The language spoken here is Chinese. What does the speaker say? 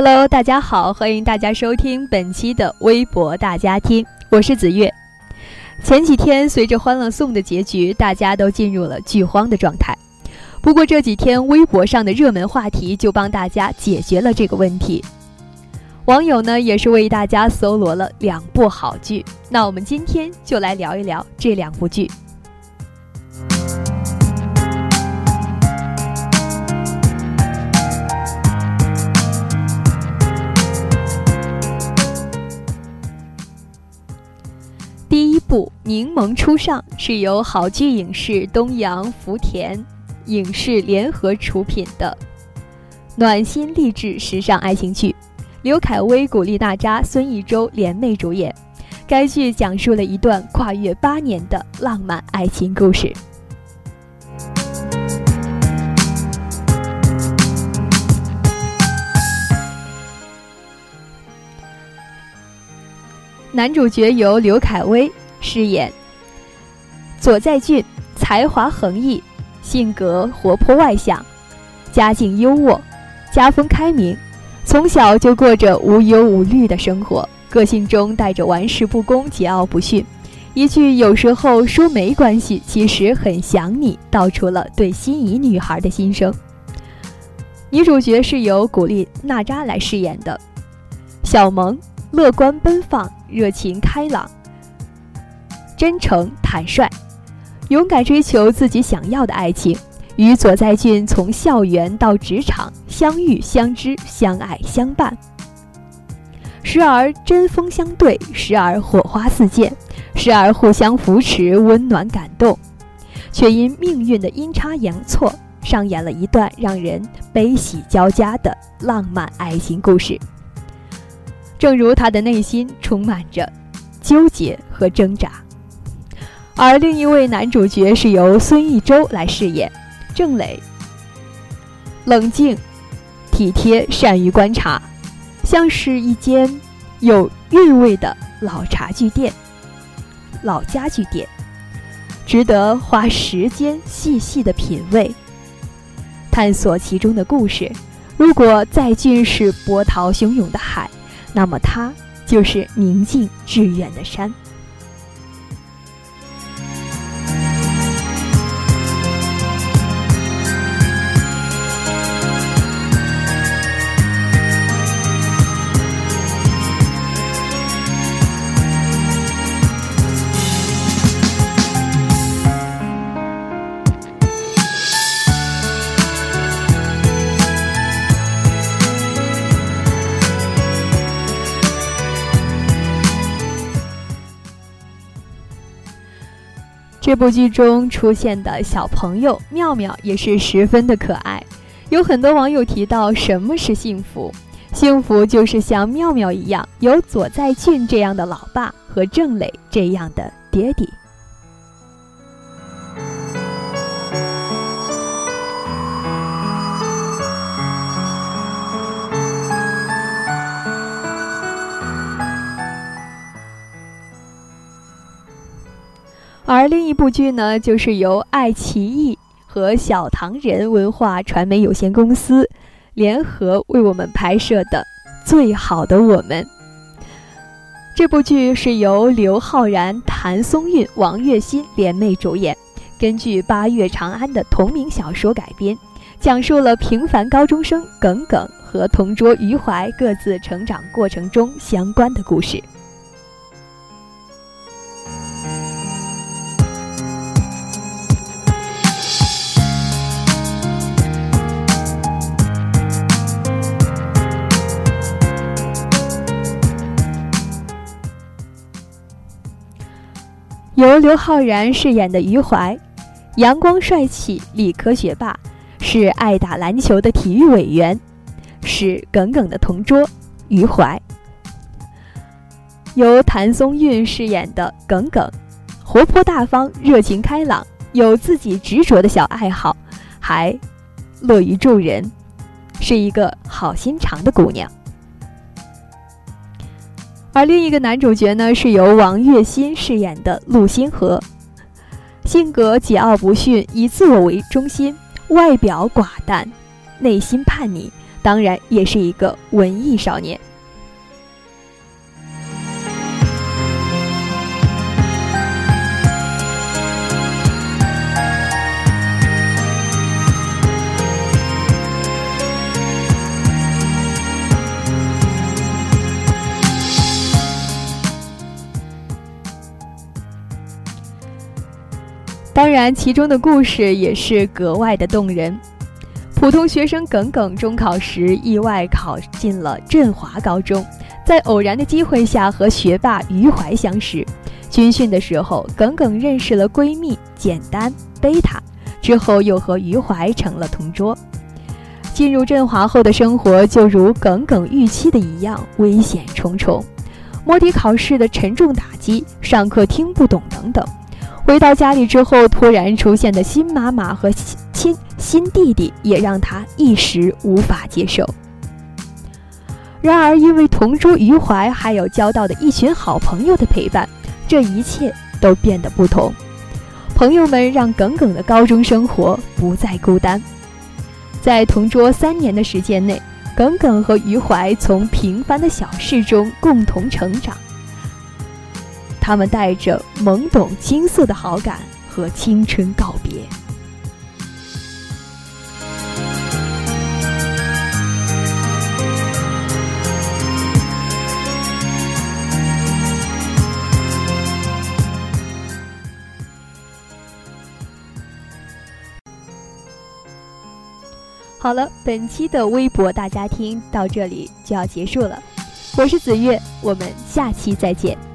Hello，大家好，欢迎大家收听本期的微博大家听，我是子月。前几天随着《欢乐颂》的结局，大家都进入了剧荒的状态。不过这几天微博上的热门话题就帮大家解决了这个问题。网友呢也是为大家搜罗了两部好剧，那我们今天就来聊一聊这两部剧。柠檬初上》是由好剧影视、东阳福田影视联合出品的暖心励志时尚爱情剧，刘恺威、古力娜扎、孙艺洲联袂主演。该剧讲述了一段跨越八年的浪漫爱情故事。男主角由刘恺威。饰演左在俊，才华横溢，性格活泼外向，家境优渥，家风开明，从小就过着无忧无虑的生活，个性中带着玩世不恭、桀骜不驯。一句有时候说没关系，其实很想你，道出了对心仪女孩的心声。女主角是由古力娜扎来饰演的，小萌，乐观奔放，热情开朗。真诚坦率，勇敢追求自己想要的爱情，与左在俊从校园到职场相遇、相知、相爱、相伴，时而针锋相对，时而火花四溅，时而互相扶持、温暖感动，却因命运的阴差阳错，上演了一段让人悲喜交加的浪漫爱情故事。正如他的内心充满着纠结和挣扎。而另一位男主角是由孙艺洲来饰演，郑磊。冷静、体贴、善于观察，像是一间有韵味的老茶具店、老家具店，值得花时间细细的品味、探索其中的故事。如果再俊是波涛汹涌的海，那么他就是宁静致远的山。这部剧中出现的小朋友妙妙也是十分的可爱，有很多网友提到什么是幸福？幸福就是像妙妙一样，有左在俊这样的老爸和郑磊这样的爹地。而另一部剧呢，就是由爱奇艺和小唐人文化传媒有限公司联合为我们拍摄的《最好的我们》。这部剧是由刘昊然、谭松韵、王栎鑫联袂主演，根据八月长安的同名小说改编，讲述了平凡高中生耿耿和同桌余淮各自成长过程中相关的故事。由刘昊然饰演的余淮，阳光帅气、理科学霸，是爱打篮球的体育委员，是耿耿的同桌余淮。由谭松韵饰演的耿耿，活泼大方、热情开朗，有自己执着的小爱好，还乐于助人，是一个好心肠的姑娘。而另一个男主角呢，是由王栎鑫饰演的陆星河，性格桀骜不驯，以自我为中心，外表寡淡，内心叛逆，当然也是一个文艺少年。当然，其中的故事也是格外的动人。普通学生耿耿中考时意外考进了振华高中，在偶然的机会下和学霸余淮相识。军训的时候，耿耿认识了闺蜜简单、贝塔，之后又和余淮成了同桌。进入振华后的生活就如耿耿预期的一样，危险重重，摸底考试的沉重打击，上课听不懂等等。回到家里之后，突然出现的新妈妈和亲新弟弟也让他一时无法接受。然而，因为同桌余淮还有交到的一群好朋友的陪伴，这一切都变得不同。朋友们让耿耿的高中生活不再孤单。在同桌三年的时间内，耿耿和余淮从平凡的小事中共同成长。他们带着懵懂青涩的好感和青春告别。好了，本期的微博大家听到这里就要结束了。我是子月，我们下期再见。